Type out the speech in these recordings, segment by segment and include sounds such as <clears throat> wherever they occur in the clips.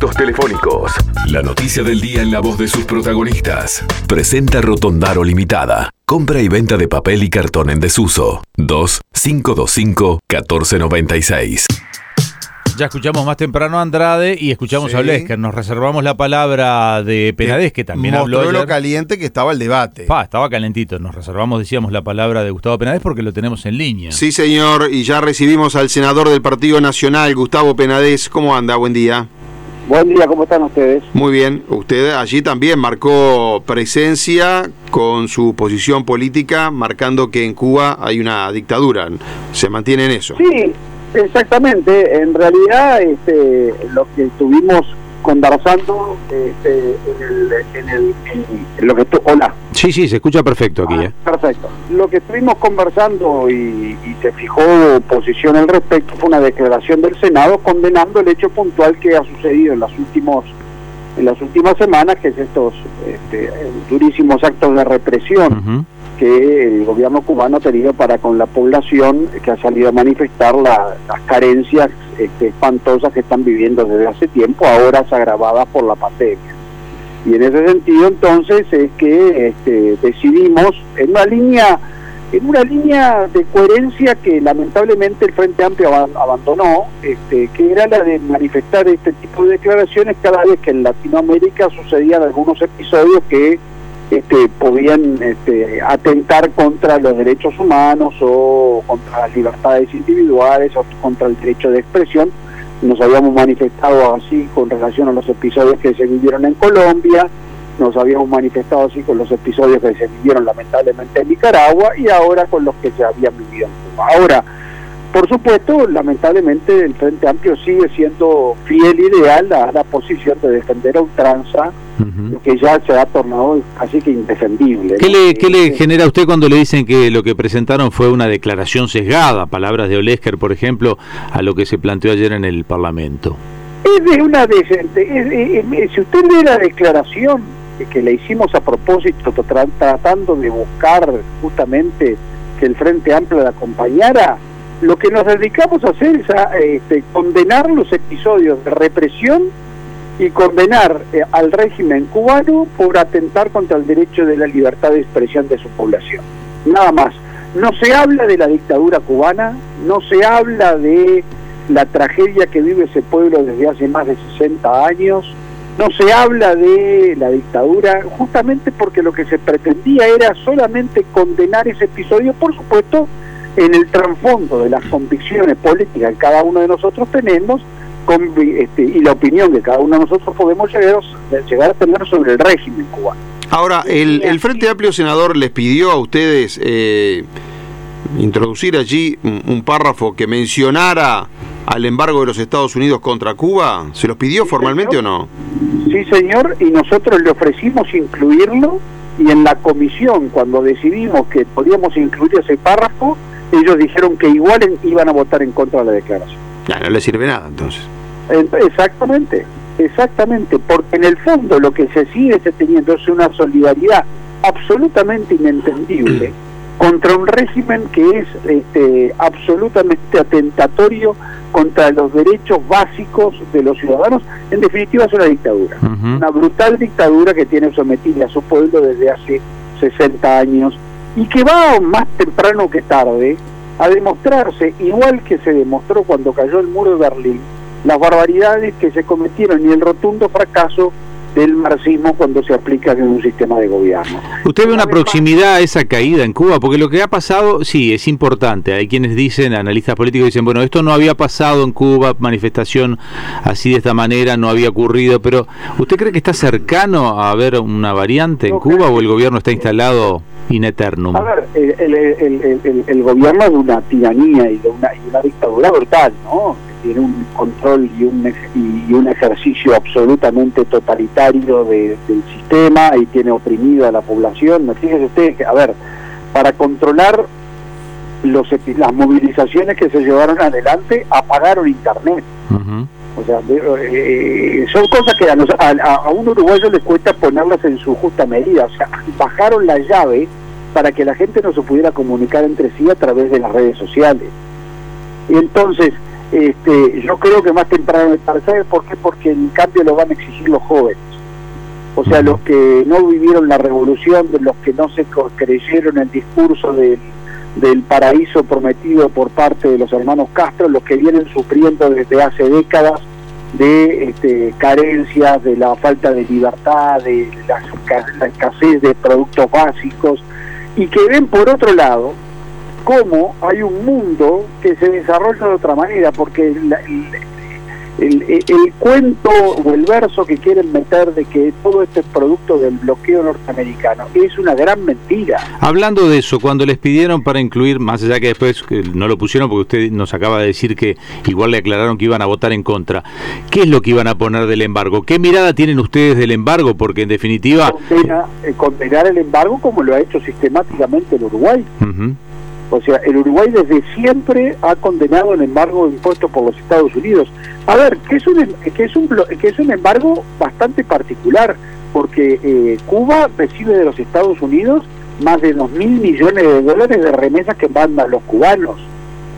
contactos telefónicos. La noticia del día en la voz de sus protagonistas. Presenta Rotondaro Limitada. Compra y venta de papel y cartón en desuso. 2 525 1496. Ya escuchamos más temprano a Andrade y escuchamos Sí. a Blesker. Nos reservamos la palabra de Penades, que también habló Mostró lo ayer. caliente que estaba el debate. Pa, estaba calentito. Nos reservamos, decíamos, la palabra de Gustavo Penades porque lo tenemos en línea. Sí, señor, y ya recibimos al senador del Partido Nacional, Gustavo Penades. ¿Cómo anda? Buen día. Buen día, ¿cómo están ustedes? Muy bien. Usted allí también marcó presencia con su posición política, marcando que en Cuba hay una dictadura. Se mantiene en eso. Sí, exactamente. En realidad, este, lo que estuvimos conversando este, en, el, en, el, en lo que tu- hola. Sí, sí, se escucha perfecto aquí. Ah, ¿eh? Perfecto. Lo que estuvimos conversando y, y se fijó posición al respecto fue una declaración del Senado condenando el hecho puntual que ha sucedido en las últimos en las últimas semanas, que es estos este, durísimos actos de represión Ujú. Que el gobierno cubano ha tenido para con la población que ha salido a manifestar la- las carencias este, espantosas que están viviendo desde hace tiempo, ahora agravadas por la pandemia. Y en ese sentido, entonces, es que este, decidimos en una línea en una línea de coherencia que lamentablemente el Frente Amplio aban- abandonó, este, que era la de manifestar este tipo de declaraciones cada vez que en Latinoamérica sucedían algunos episodios que este, podían este, atentar contra los derechos humanos o contra las libertades individuales o contra el derecho de expresión. Nos habíamos manifestado así con relación a los episodios que se vivieron en Colombia, nos habíamos manifestado así con los episodios que se vivieron lamentablemente en Nicaragua y ahora con los que se habían vivido en Cuba. Ahora, por supuesto, lamentablemente el Frente Amplio sigue siendo fiel y leal a la posición de defender a ultranza, Ujú. que ya se ha tornado casi que indefendible. ¿Qué ¿no? le, qué le genera a usted cuando le dicen que lo que presentaron fue una declaración sesgada, palabras de Olesker, por ejemplo, a lo que se planteó ayer en el Parlamento? Es de una decente. si usted lee la declaración que le hicimos a propósito, tra- tratando de buscar justamente que el Frente Amplio la acompañara, lo que nos dedicamos a hacer es a este, condenar los episodios de represión y condenar eh, al régimen cubano por atentar contra el derecho de la libertad de expresión de su población. Nada más. No se habla de la dictadura cubana, no se habla de la tragedia que vive ese pueblo desde hace más de 60 años, no se habla de la dictadura, justamente porque lo que se pretendía era solamente condenar ese episodio, por supuesto, en el trasfondo de las convicciones políticas que cada uno de nosotros tenemos convi- este, y la opinión que cada uno de nosotros podemos llegar, llegar a tener sobre el régimen cubano. Ahora, el, el Frente Amplio Senador les pidió a ustedes eh, introducir allí un, un párrafo que mencionara al embargo de los Estados Unidos contra Cuba. ¿Se los pidió formalmente o no? Sí, señor, y nosotros le ofrecimos incluirlo y en la comisión, cuando decidimos que podíamos incluir ese párrafo, ellos dijeron que igual iban a votar en contra de la declaración. Ya, no le sirve nada entonces. Exactamente, exactamente, porque en el fondo lo que se sigue teniendo es una solidaridad absolutamente inentendible <clears throat> contra un régimen que es este, absolutamente atentatorio contra los derechos básicos de los ciudadanos. En definitiva es una dictadura, una brutal dictadura que tiene sometida a su pueblo desde hace 60 años y que va más temprano que tarde a demostrarse, igual que se demostró cuando cayó el muro de Berlín, las barbaridades que se cometieron y el rotundo fracaso del marxismo cuando se aplica en un sistema de gobierno. ¿Usted ve una proximidad a esa caída en Cuba? Porque lo que ha pasado, sí, es importante. Hay quienes dicen, analistas políticos dicen, bueno, esto no había pasado en Cuba, manifestación así de esta manera, no había ocurrido, pero ¿usted cree que está cercano a haber una variante en No, Cuba o el gobierno está instalado in eternum? A ver, el, el- el- el- el- el gobierno de una tiranía y de una dictadura brutal, ¿no? Tiene un control y un, y un ejercicio absolutamente totalitario de- del sistema y tiene oprimida a la población. Fíjese usted que, a ver, para controlar los, las movilizaciones que se llevaron adelante, apagaron Internet. O sea, eh, son cosas que a, nos- a, un uruguayo le cuesta ponerlas en su justa medida. O sea, bajaron la llave para que la gente no se pudiera comunicar entre sí a través de las redes sociales. Y entonces, este, yo creo que más temprano para ¿sabe por qué? Porque en cambio lo van a exigir los jóvenes. O sea, los que no vivieron la revolución, de los que no se creyeron el discurso del, del paraíso prometido por parte de los hermanos Castro, los que vienen sufriendo desde hace décadas de este, carencias, de la falta de libertad, de la, escasez de productos básicos, y que ven por otro lado cómo hay un mundo que se desarrolla de otra manera, porque la, el, el, cuento o el verso que quieren meter de que todo esto es producto del bloqueo norteamericano es una gran mentira. Hablando de eso, cuando les pidieron para incluir, más allá que después no lo pusieron porque usted nos acaba de decir que igual le aclararon que iban a votar en contra, ¿qué es lo que iban a poner del embargo? ¿Qué mirada tienen ustedes del embargo? Porque en definitiva... Condena, eh, condenar el embargo como lo ha hecho sistemáticamente el Uruguay. O sea, el Uruguay desde siempre ha condenado el embargo impuesto por los Estados Unidos. A ver, que es un, que es un, que es un embargo bastante particular, porque eh, Cuba recibe de los Estados Unidos más de dos mil millones de dólares de remesas que mandan los cubanos.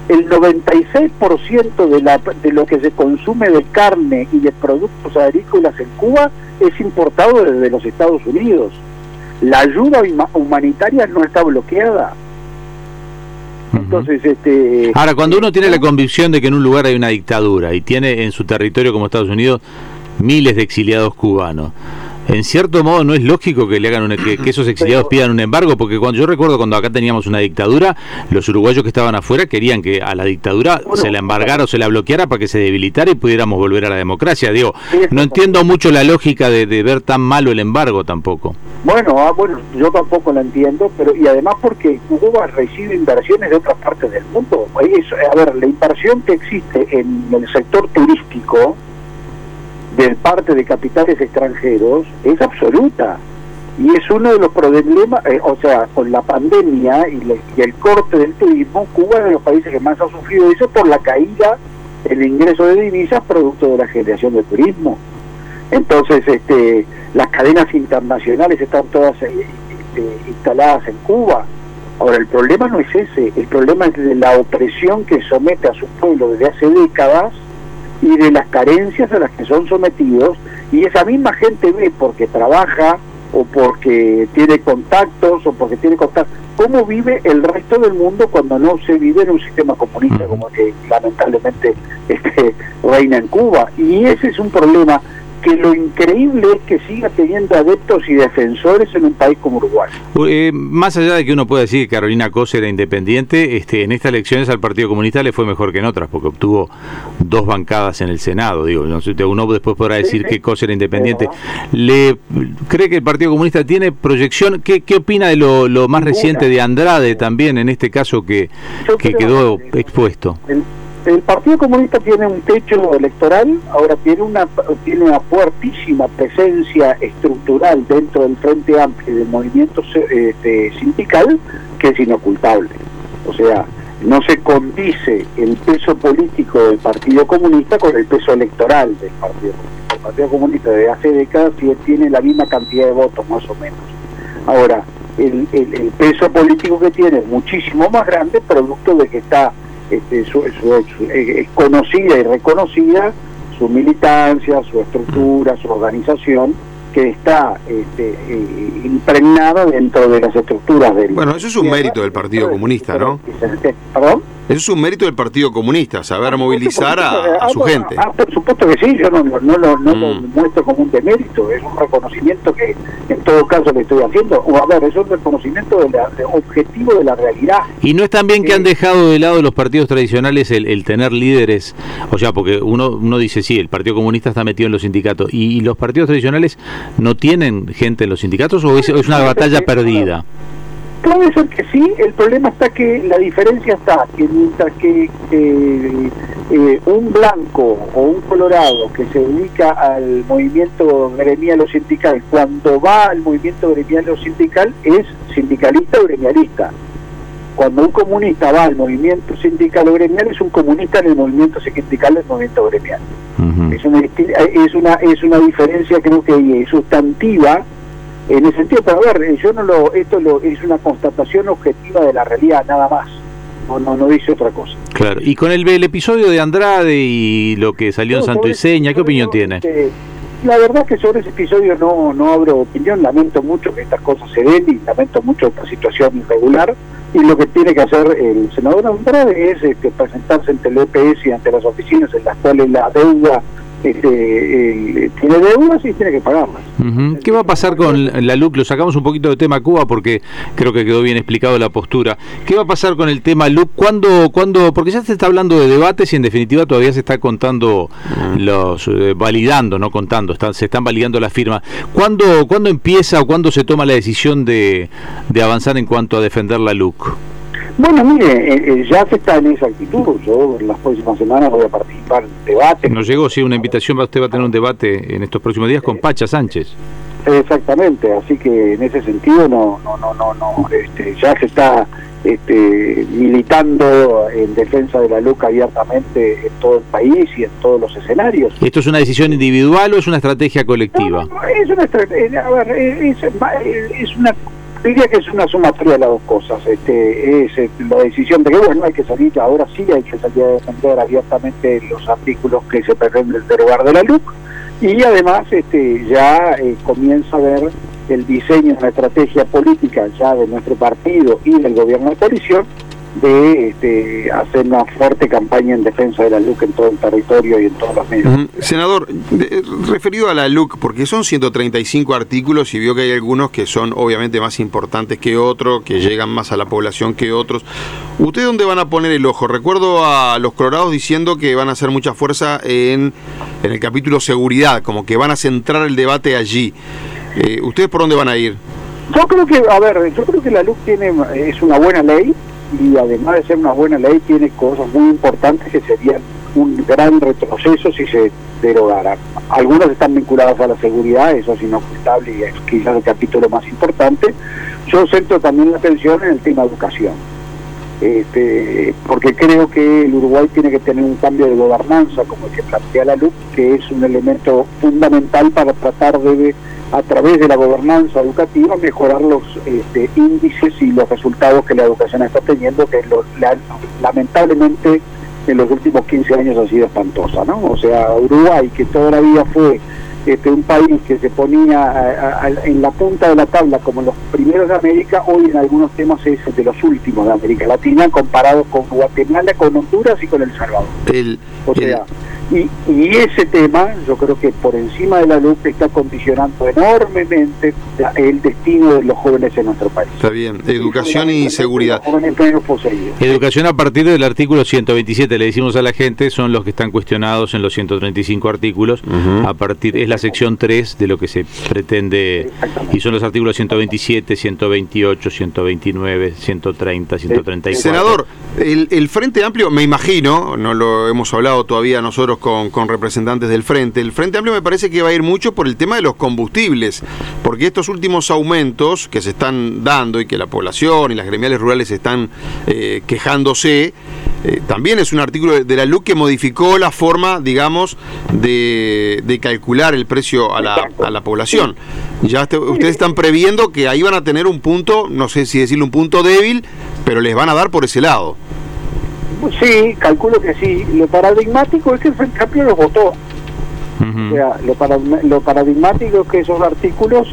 El 96% de, la, de lo que se consume de carne y de productos agrícolas en Cuba es importado desde los Estados Unidos. La ayuda humanitaria no está bloqueada entonces, este, Ahora, cuando uno tiene la convicción de que en un lugar hay una dictadura y tiene en su territorio como Estados Unidos miles de exiliados cubanos, en cierto modo no es lógico que le hagan que, esos exiliados pidan un embargo, porque cuando yo recuerdo cuando acá teníamos una dictadura, los uruguayos que estaban afuera querían que a la dictadura se la embargara o se la bloqueara para que se debilitara y pudiéramos volver a la democracia. Digo, no entiendo mucho la lógica de, ver tan malo el embargo tampoco. Bueno, ah, bueno, yo tampoco la entiendo, pero y además porque Cuba recibe inversiones de otras partes del mundo. a ver, la inversión que existe en el sector turístico de parte de capitales extranjeros es absoluta y es uno de los problemas, eh, o sea, con la pandemia y, el corte del turismo, Cuba es de los países que más ha sufrido eso por la caída el ingreso de divisas producto de la generación de turismo. Entonces, este, las cadenas internacionales están todas eh, este, instaladas en Cuba. Ahora, el problema no es ese, el problema es de la opresión que somete a su pueblo desde hace décadas y de las carencias a las que son sometidos y esa misma gente ve porque trabaja o porque tiene contactos o porque tiene contactos, cómo vive el resto del mundo cuando no se vive en un sistema comunista como que lamentablemente este, reina en Cuba. Y ese es un problema que lo increíble es que siga teniendo adeptos y defensores en un país como Uruguay. Eh, más allá de que uno pueda decir que Carolina Cose era independiente, este, en estas elecciones al Partido Comunista le fue mejor que en otras, porque obtuvo dos bancadas en el Senado. Digo, no sé, uno después podrá decir que Cose era independiente. ¿Le cree que el Partido Comunista tiene proyección? ¿Qué, qué opina de lo, más reciente de Andrade también, en este caso que, que quedó expuesto? El Partido Comunista tiene un techo electoral, ahora tiene una tiene una fuertísima presencia estructural dentro del Frente Amplio y del movimiento este, sindical que es inocultable. O sea, no se condice el peso político del Partido Comunista con el peso electoral del Partido Comunista. El Partido Comunista desde hace décadas tiene la misma cantidad de votos, más o menos. Ahora, el, el peso político que tiene es muchísimo más grande, producto de que está este, su, eh, es conocida y reconocida su militancia, su estructura, su organización, que está este, eh, impregnada dentro de las estructuras del... Bueno, eso es un mérito del Partido Comunista, ¿no? ¿Perdón? Eso es un mérito del Partido Comunista, saber movilizar a, su gente. Ah, por supuesto que sí, yo no, no, lo mm. muestro como un demérito, es un reconocimiento que en todo caso le estoy haciendo. O a ver, es un reconocimiento de la, objetivo de la realidad. Y no es también que han dejado de lado los partidos tradicionales el, tener líderes, o sea, porque uno, uno dice, sí, el Partido Comunista está metido en los sindicatos, y, los partidos tradicionales no tienen gente en los sindicatos o es, es una batalla perdida. Puede ser que sí, el problema está que la diferencia está que mientras que eh, un blanco o un colorado que se dedica al movimiento gremial o sindical, cuando va al movimiento gremial o sindical es sindicalista o gremialista. Cuando un comunista va al movimiento sindical o gremial es un comunista en el movimiento sindical del movimiento gremial. es, una, es, una, es una diferencia creo que sustantiva en ese sentido, pero a ver, yo no lo, esto lo, es una constatación objetiva de la realidad, nada más, no, no, no dice otra cosa. Claro, y con el, el episodio de Andrade y lo que salió en Santo Iseña, ¿qué opinión tiene? Este, la verdad que sobre ese episodio no, no abro opinión, lamento mucho que estas cosas se den y lamento mucho esta situación irregular y lo que tiene que hacer el senador Andrade es este, presentarse ante el EPS y ante las oficinas en las cuales la deuda este, tiene deudas y tiene que pagarlas. ¿Qué va a pasar con la LUC? Lo sacamos un poquito de tema Cuba porque creo que quedó bien explicado la postura. ¿Qué va a pasar con el tema LUC? ¿Cuándo, cuándo, porque ya se está hablando de debates y en definitiva todavía se está contando los, eh, validando, no contando, están, se están validando las firmas. ¿Cuándo, ¿Cuándo empieza o cuándo se toma la decisión de, de avanzar en cuanto a defender la LUC? Bueno, mire, eh, eh, ya se está en esa actitud. Yo en las próximas semanas voy a participar en debate. Nos llegó, sí, una invitación, usted va a tener un debate en estos próximos días con Pacha Sánchez. Exactamente, así que en ese sentido no, no, no, no, no este, ya se está este, militando en defensa de la LUC abiertamente en todo el país y en todos los escenarios. ¿Esto es una decisión individual o es una estrategia colectiva? es una estrategia, a ver, es, es una diría que es una sumatoria de las dos cosas. Este, es eh, la decisión de que, bueno, hay que salir, ahora sí hay que salir a defender abiertamente los artículos que se pretenden derogar de la LUC y además este, ya eh, comienza a ver el diseño de una estrategia política ya de nuestro partido y del gobierno de coalición de este, hacer una fuerte campaña en defensa de la LUC en todo el territorio y en todos los medios. Senador, referido a la LUC, porque son 135 artículos y vio que hay algunos que son obviamente más importantes que otros, que llegan más a la población que otros. ¿Ustedes dónde van a poner el ojo? Recuerdo a los colorados diciendo que van a hacer mucha fuerza en, en el capítulo seguridad, como que van a centrar el debate allí. Eh, ¿Ustedes por dónde van a ir? Yo creo que, a ver, yo creo que la LUC tiene, es una buena ley, y además de ser una buena ley tiene cosas muy importantes que serían un gran retroceso si se derogara. Algunas están vinculadas a la seguridad, eso es inocultable y es quizás el capítulo más importante. Yo centro también la atención en el tema educación, este, porque creo que el Uruguay tiene que tener un cambio de gobernanza, como el que plantea la LUC, que es un elemento fundamental para tratar de a través de la gobernanza educativa mejorar los este, índices y los resultados que la educación está teniendo, que lamentablemente en los últimos 15 años ha sido espantosa, ¿no? O sea, Uruguay, que toda la vida fue este, un país que se ponía en la punta de la tabla como los primeros de América, hoy en algunos temas es de los últimos de América Latina, comparado con Guatemala, con Honduras y con El Salvador. o sea, y, ese tema, yo creo que por encima de la luz está condicionando enormemente el destino de los jóvenes en nuestro país. Está bien, educación y seguridad. Educación a partir del artículo 127, le decimos a la gente, son los que están cuestionados en los 135 artículos. A partir Es la sección 3 de lo que se pretende, y son los artículos 127, 128, 129, 130, 134. Senador, el, el Frente Amplio, me imagino, no lo hemos hablado todavía nosotros con, representantes del Frente. El Frente Amplio me parece que va a ir mucho por el tema de los combustibles, porque estos últimos aumentos que se están dando y que la población y las gremiales rurales están eh, quejándose, eh, también es un artículo de la LUC que modificó la forma, digamos, de, calcular el precio a la, población. Ya ustedes están previendo que ahí van a tener un punto, no sé si decirlo un punto débil, pero les van a dar por ese lado. Sí, calculo que sí. Lo paradigmático es que el Frente Amplio lo votó. O sea, lo, paradigmático es que esos artículos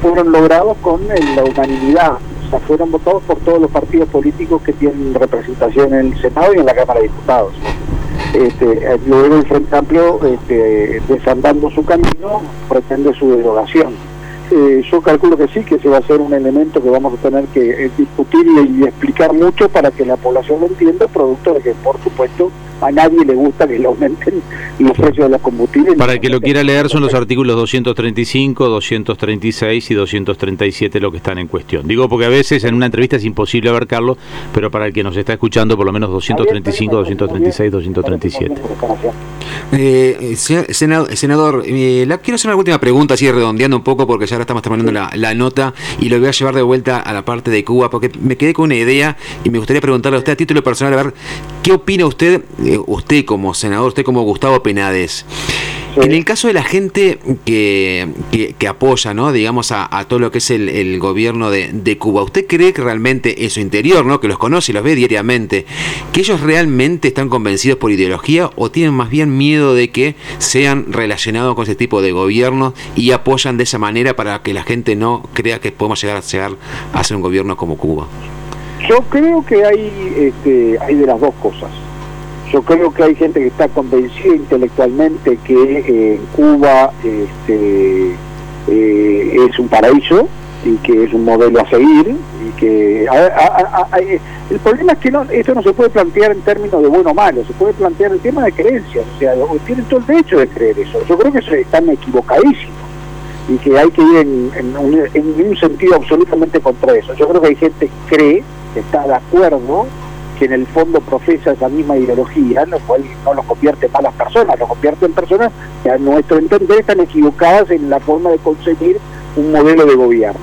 fueron logrados con la unanimidad. O sea, fueron votados por todos los partidos políticos que tienen representación en el Senado y en la Cámara de Diputados. Este, luego el Frente Amplio, este, desandando su camino, pretende su derogación eh, yo calculo que sí, que se va a ser un elemento que vamos a tener que eh, discutir y, explicar mucho para que la población lo entienda, producto de que, por supuesto, a nadie le gusta que le aumenten los precios de los combustibles. Para el que lo quiera leer son los artículos 235, 236 y 237 lo que están en cuestión. Digo porque a veces en una entrevista es imposible ver, Carlos, pero para el que nos está escuchando por lo menos 235, 236, 237. Eh, senador, eh, la, quiero hacer una última pregunta, así redondeando un poco, porque ya ahora estamos terminando la, la, nota y lo voy a llevar de vuelta a la parte de Cuba, porque me quedé con una idea y me gustaría preguntarle a usted a título personal, a ver, ¿qué opina usted eh, usted como senador, usted como Gustavo Penades, en el caso de la gente que, que, apoya, ¿no? digamos, a, todo lo que es el, gobierno de, de, Cuba, ¿usted cree que realmente en su interior, ¿no? que los conoce y los ve diariamente, que ellos realmente están convencidos por ideología o tienen más bien miedo de que sean relacionados con ese tipo de gobierno y apoyan de esa manera para que la gente no crea que podemos llegar a, llegar a ser un gobierno como Cuba? Yo creo que hay, este, hay de las dos cosas. Yo creo que hay gente que está convencida intelectualmente que eh, Cuba este, eh, es un paraíso y que es un modelo a seguir y que el problema es que no, esto no se puede plantear en términos de bueno o malo, se puede plantear el tema de creencias, o sea, tienen todo el derecho de creer eso. Yo creo que están equivocadísimos y que hay que ir en, un, en un sentido absolutamente contra eso. Yo creo que hay gente que cree, que está de acuerdo que en el fondo profesa esa misma ideología, lo cual no los convierte en malas personas, los convierte en personas que a nuestro entender están equivocadas en la forma de conseguir un modelo de gobierno.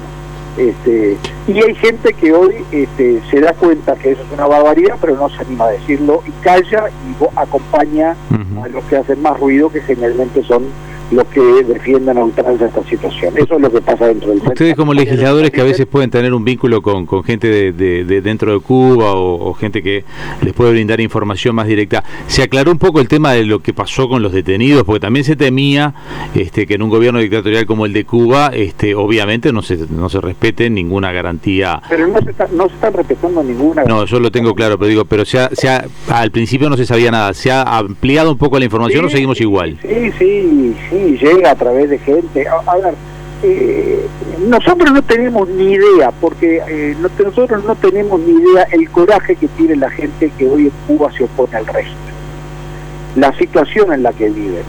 Este, y hay gente que hoy este, se da cuenta que eso es una barbaridad, pero no se anima a decirlo y calla y acompaña a los que hacen más ruido, que generalmente son los que defiendan a ultranza esta situación. Eso es lo que pasa dentro del Ustedes como legisladores que a veces pueden tener un vínculo con, con gente de, de, dentro de Cuba o, gente que les puede brindar información más directa, ¿se aclaró un poco el tema de lo que pasó con los detenidos? Porque también se temía este, que en un gobierno dictatorial como el de Cuba, este, obviamente no se, no se respete ninguna garantía. Pero no se, está, no se están respetando ninguna No, yo lo tengo claro, pero digo, pero se ha, al principio no se sabía nada, ¿se ha ampliado un poco la información o seguimos igual? Sí, sí, sí llega a través de gente. A, ver, eh, nosotros no tenemos ni idea, porque eh, nosotros no tenemos ni idea el coraje que tiene la gente que hoy en Cuba se opone al régimen, la situación en la que viven,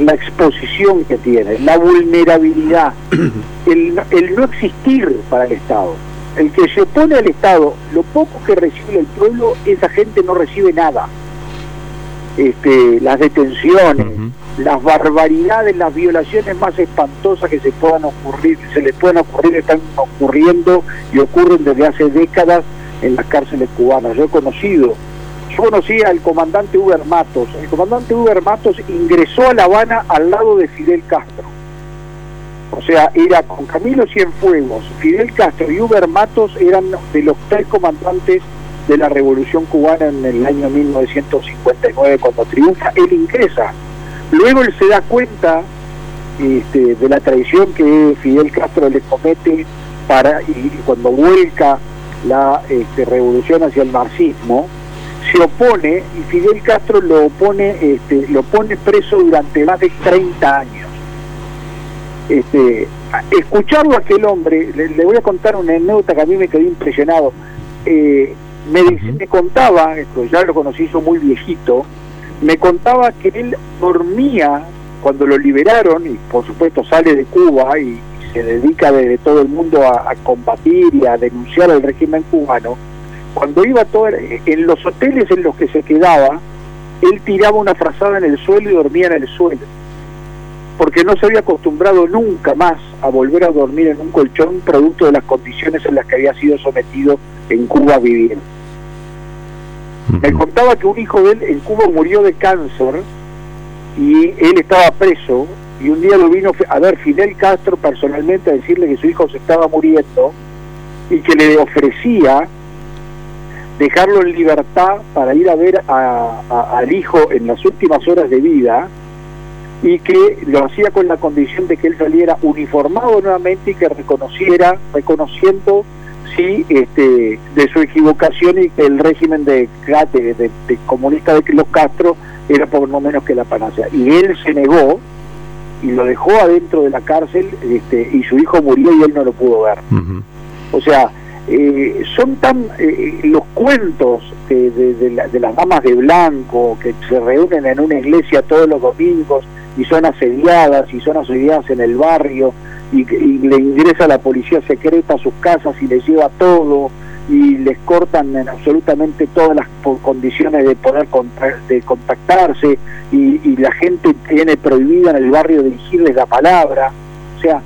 la exposición que tienen, la vulnerabilidad, <coughs> el, el no existir para el Estado. El que se opone al Estado, lo poco que recibe el pueblo, esa gente no recibe nada. Este, las detenciones, las barbaridades, las violaciones más espantosas que se puedan ocurrir, se les puedan ocurrir, están ocurriendo y ocurren desde hace décadas en las cárceles cubanas. Yo he conocido, yo conocí al comandante Uber Matos. El comandante Uber Matos ingresó a La Habana al lado de Fidel Castro. O sea, era con Camilo Cienfuegos, Fidel Castro y Uber Matos eran de los tres comandantes de la revolución cubana en el año 1959 cuando triunfa. Él ingresa Luego él se da cuenta este, de la traición que Fidel Castro le comete para y cuando vuelca la este, revolución hacia el marxismo se opone y Fidel Castro lo opone este, lo pone preso durante más de 30 años. Este, escucharlo a aquel hombre le, voy a contar una anécdota que a mí me quedó impresionado. Eh, me, me contaba esto ya lo conocí yo muy viejito me contaba que él dormía cuando lo liberaron y por supuesto sale de Cuba y, se dedica desde todo el mundo a, combatir y a denunciar el régimen cubano, cuando iba todo, en los hoteles en los que se quedaba, él tiraba una frazada en el suelo y dormía en el suelo, porque no se había acostumbrado nunca más a volver a dormir en un colchón producto de las condiciones en las que había sido sometido en Cuba viviendo. Me contaba que un hijo de él en Cuba murió de cáncer y él estaba preso y un día lo vino a ver Fidel Castro personalmente a decirle que su hijo se estaba muriendo y que le ofrecía dejarlo en libertad para ir a ver al hijo en las últimas horas de vida y que lo hacía con la condición de que él saliera uniformado nuevamente y que reconociera, reconociendo sí este, de su equivocación y que el régimen de, de, comunista de los Castro era por no menos que la panacea. Y él se negó y lo dejó adentro de la cárcel este, y su hijo murió y él no lo pudo ver. O sea, eh, son tan eh, los cuentos de, de, las damas de blanco que se reúnen en una iglesia todos los domingos y son asediadas y son asediadas en el barrio y, le ingresa la policía secreta a sus casas y les lleva todo y les cortan en absolutamente todas las condiciones de poder de contactarse y, la gente tiene prohibida en el barrio dirigirles la palabra. O sea,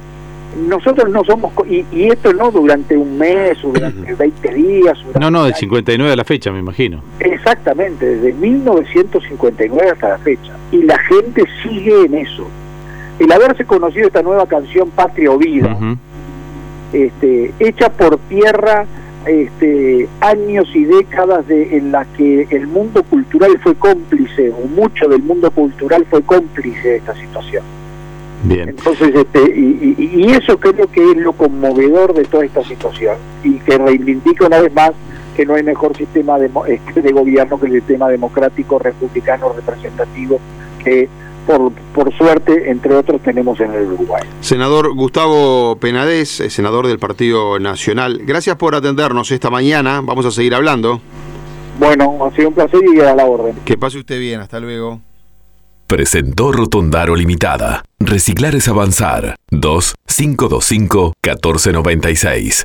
nosotros no somos, y, esto no durante un mes o durante 20 días. no, no, del 59 a la fecha, me imagino. Exactamente, desde 1959 hasta la fecha. Y la gente sigue en eso. El haberse conocido esta nueva canción Patria o Vida, este, hecha por tierra este, años y décadas de, en las que el mundo cultural fue cómplice, o mucho del mundo cultural fue cómplice de esta situación. Bien. Entonces, este, y, eso creo que es lo conmovedor de toda esta situación y que reivindica una vez más que no hay mejor sistema de, este, de gobierno que el sistema democrático, republicano, representativo que por, por suerte, entre otros, tenemos en el Uruguay. Senador Gustavo Penades, eh, senador del Partido Nacional, gracias por atendernos esta mañana. Vamos a seguir hablando. Bueno, ha sido un placer y a la orden. Que pase usted bien, hasta luego. Presentó Rotondaro Limitada. Reciclar es avanzar. 2-525-1496.